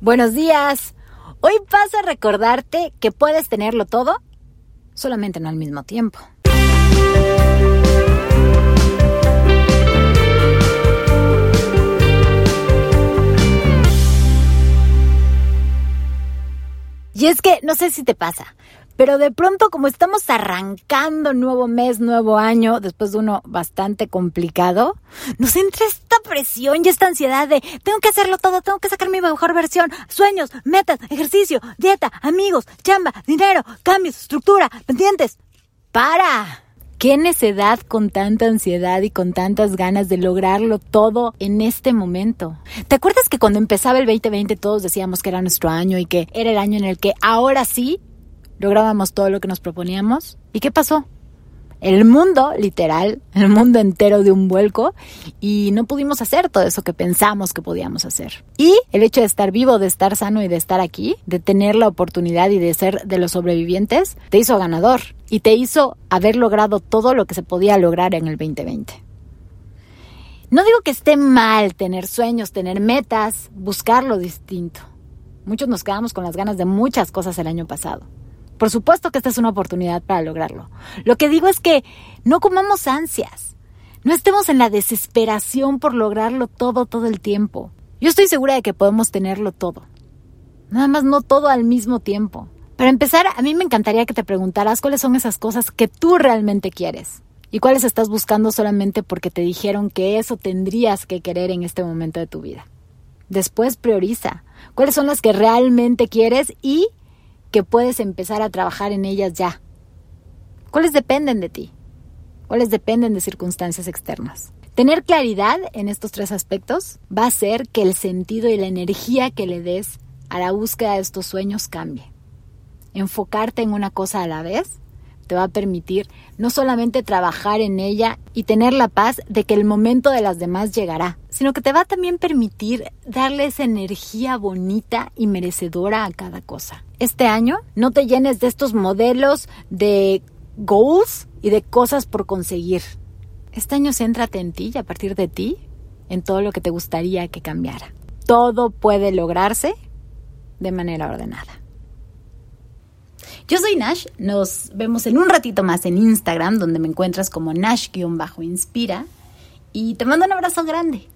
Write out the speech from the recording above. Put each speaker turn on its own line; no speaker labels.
Buenos días. Hoy paso a recordarte que puedes tenerlo todo, solamente no al mismo tiempo. Y es que, no sé si te pasa, pero de pronto como estamos arrancando nuevo mes, nuevo año, después de uno bastante complicado, nos entra esta presión y esta ansiedad de tengo que hacerlo todo, tengo que sacar mi mejor versión, sueños, metas, ejercicio, dieta, amigos, chamba, dinero, cambios, estructura, pendientes. ¡Para! ¿Qué necedad con tanta ansiedad y con tantas ganas de lograrlo todo en este momento? ¿Te acuerdas que cuando empezaba el 2020 todos decíamos que era nuestro año y que era el año en el que ahora sí lográbamos todo lo que nos proponíamos? ¿Y qué pasó? El mundo, literal, el mundo entero de un vuelco y no pudimos hacer todo eso que pensamos que podíamos hacer. Y el hecho de estar vivo, de estar sano y de estar aquí, de tener la oportunidad y de ser de los sobrevivientes, te hizo ganador y te hizo haber logrado todo lo que se podía lograr en el 2020. No digo que esté mal tener sueños, tener metas, buscar lo distinto. Muchos nos quedamos con las ganas de muchas cosas el año pasado. Por supuesto que esta es una oportunidad para lograrlo. Lo que digo es que no comamos ansias. No estemos en la desesperación por lograrlo todo, todo el tiempo. Yo estoy segura de que podemos tenerlo todo. Nada más no todo al mismo tiempo. Para empezar, a mí me encantaría que te preguntaras cuáles son esas cosas que tú realmente quieres y cuáles estás buscando solamente porque te dijeron que eso tendrías que querer en este momento de tu vida. Después prioriza cuáles son las que realmente quieres y que puedes empezar a trabajar en ellas ya. ¿Cuáles dependen de ti? ¿Cuáles dependen de circunstancias externas? Tener claridad en estos tres aspectos va a hacer que el sentido y la energía que le des a la búsqueda de estos sueños cambie. Enfocarte en una cosa a la vez te va a permitir no solamente trabajar en ella y tener la paz de que el momento de las demás llegará, sino que te va a también permitir darle esa energía bonita y merecedora a cada cosa. Este año no te llenes de estos modelos de goals y de cosas por conseguir. Este año céntrate en ti y a partir de ti en todo lo que te gustaría que cambiara. Todo puede lograrse de manera ordenada. Yo soy Nash, nos vemos en un ratito más en Instagram, donde me encuentras como Nash-inspira. Y te mando un abrazo grande.